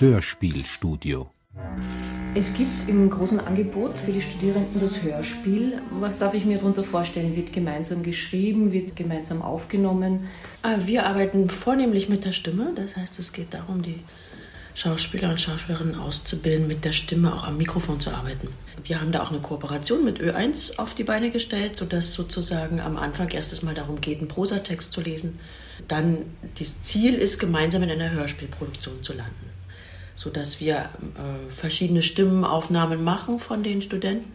Hörspielstudio. Es gibt im großen Angebot für die Studierenden das Hörspiel. Was darf ich mir darunter vorstellen? Wird gemeinsam geschrieben, wird gemeinsam aufgenommen? Ah, wir arbeiten vornehmlich mit der Stimme. Das heißt, es geht darum, die Schauspieler und Schauspielerinnen auszubilden, mit der Stimme auch am Mikrofon zu arbeiten. Wir haben da auch eine Kooperation mit Ö1 auf die Beine gestellt, sodass sozusagen am Anfang erstes Mal darum geht, einen Prosatext zu lesen. Dann das Ziel ist, gemeinsam in einer Hörspielproduktion zu landen sodass wir äh, verschiedene Stimmenaufnahmen machen von den Studenten.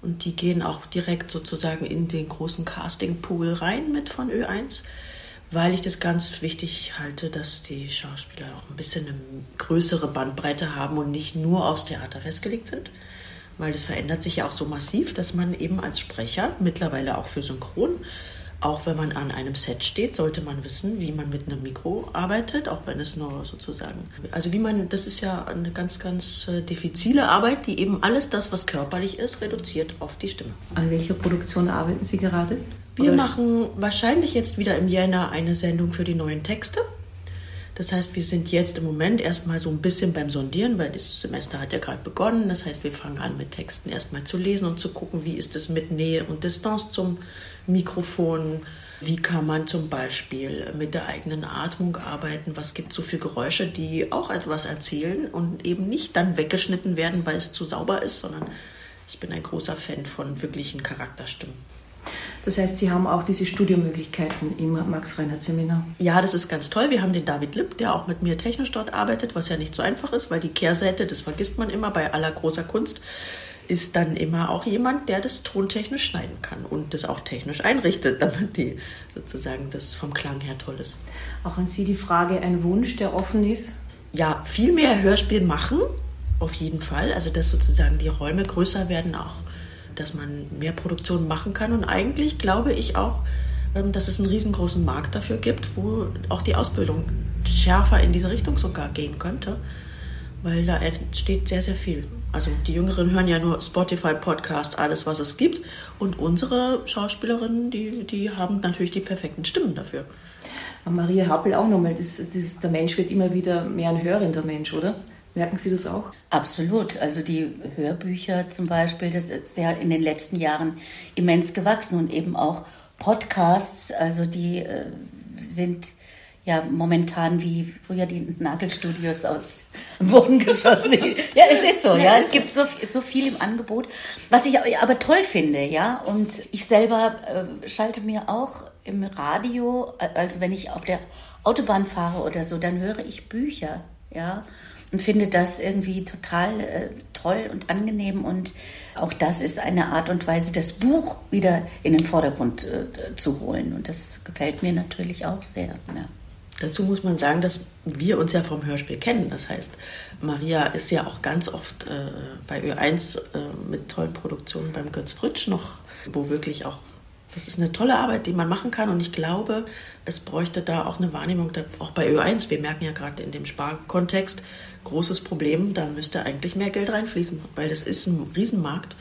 Und die gehen auch direkt sozusagen in den großen Castingpool rein mit von Ö1, weil ich das ganz wichtig halte, dass die Schauspieler auch ein bisschen eine größere Bandbreite haben und nicht nur aufs Theater festgelegt sind. Weil das verändert sich ja auch so massiv, dass man eben als Sprecher, mittlerweile auch für Synchron, auch wenn man an einem Set steht, sollte man wissen, wie man mit einem Mikro arbeitet, auch wenn es nur sozusagen. Also wie man, das ist ja eine ganz, ganz äh, diffizile Arbeit, die eben alles das, was körperlich ist, reduziert auf die Stimme. An welcher Produktion arbeiten Sie gerade? Wir machen wahrscheinlich jetzt wieder im Jänner eine Sendung für die neuen Texte. Das heißt, wir sind jetzt im Moment erstmal so ein bisschen beim Sondieren, weil das Semester hat ja gerade begonnen. Das heißt, wir fangen an mit Texten erstmal zu lesen und zu gucken, wie ist es mit Nähe und Distanz zum Mikrofon. Wie kann man zum Beispiel mit der eigenen Atmung arbeiten? Was gibt es so für Geräusche, die auch etwas erzählen und eben nicht dann weggeschnitten werden, weil es zu sauber ist, sondern ich bin ein großer Fan von wirklichen Charakterstimmen. Das heißt, Sie haben auch diese Studiomöglichkeiten im Max-Reinhardt-Seminar? Ja, das ist ganz toll. Wir haben den David Lipp, der auch mit mir technisch dort arbeitet, was ja nicht so einfach ist, weil die Kehrseite, das vergisst man immer bei aller großer Kunst, ist dann immer auch jemand, der das tontechnisch schneiden kann und das auch technisch einrichtet, damit die sozusagen das vom Klang her toll ist. Auch an Sie die Frage, ein Wunsch, der offen ist? Ja, viel mehr Hörspiel machen, auf jeden Fall. Also dass sozusagen die Räume größer werden auch dass man mehr Produktion machen kann. Und eigentlich glaube ich auch, ähm, dass es einen riesengroßen Markt dafür gibt, wo auch die Ausbildung schärfer in diese Richtung sogar gehen könnte, weil da entsteht sehr, sehr viel. Also die Jüngeren hören ja nur Spotify, Podcast, alles, was es gibt. Und unsere Schauspielerinnen, die, die haben natürlich die perfekten Stimmen dafür. Maria Happel auch nochmal, das, das, der Mensch wird immer wieder mehr ein hörender Mensch, oder? Merken Sie das auch? Absolut. Also die Hörbücher zum Beispiel, das ist ja in den letzten Jahren immens gewachsen und eben auch Podcasts, also die äh, sind ja momentan wie früher die Nagelstudios aus dem Boden geschossen. ja, es ist so, ja, es gibt so, so viel im Angebot, was ich aber toll finde, ja. Und ich selber äh, schalte mir auch im Radio, also wenn ich auf der Autobahn fahre oder so, dann höre ich Bücher, ja und finde das irgendwie total äh, toll und angenehm. Und auch das ist eine Art und Weise, das Buch wieder in den Vordergrund äh, zu holen. Und das gefällt mir natürlich auch sehr. Ja. Dazu muss man sagen, dass wir uns ja vom Hörspiel kennen. Das heißt, Maria ist ja auch ganz oft äh, bei Ö1 äh, mit tollen Produktionen beim Götz Fritsch noch, wo wirklich auch das ist eine tolle Arbeit, die man machen kann. Und ich glaube, es bräuchte da auch eine Wahrnehmung, auch bei Ö1. Wir merken ja gerade in dem Sparkontext, großes Problem, da müsste eigentlich mehr Geld reinfließen, weil das ist ein Riesenmarkt.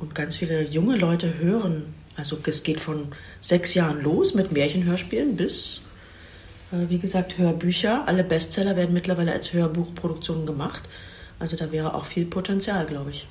Und ganz viele junge Leute hören. Also es geht von sechs Jahren los mit Märchenhörspielen bis, äh, wie gesagt, Hörbücher. Alle Bestseller werden mittlerweile als Hörbuchproduktionen gemacht. Also da wäre auch viel Potenzial, glaube ich.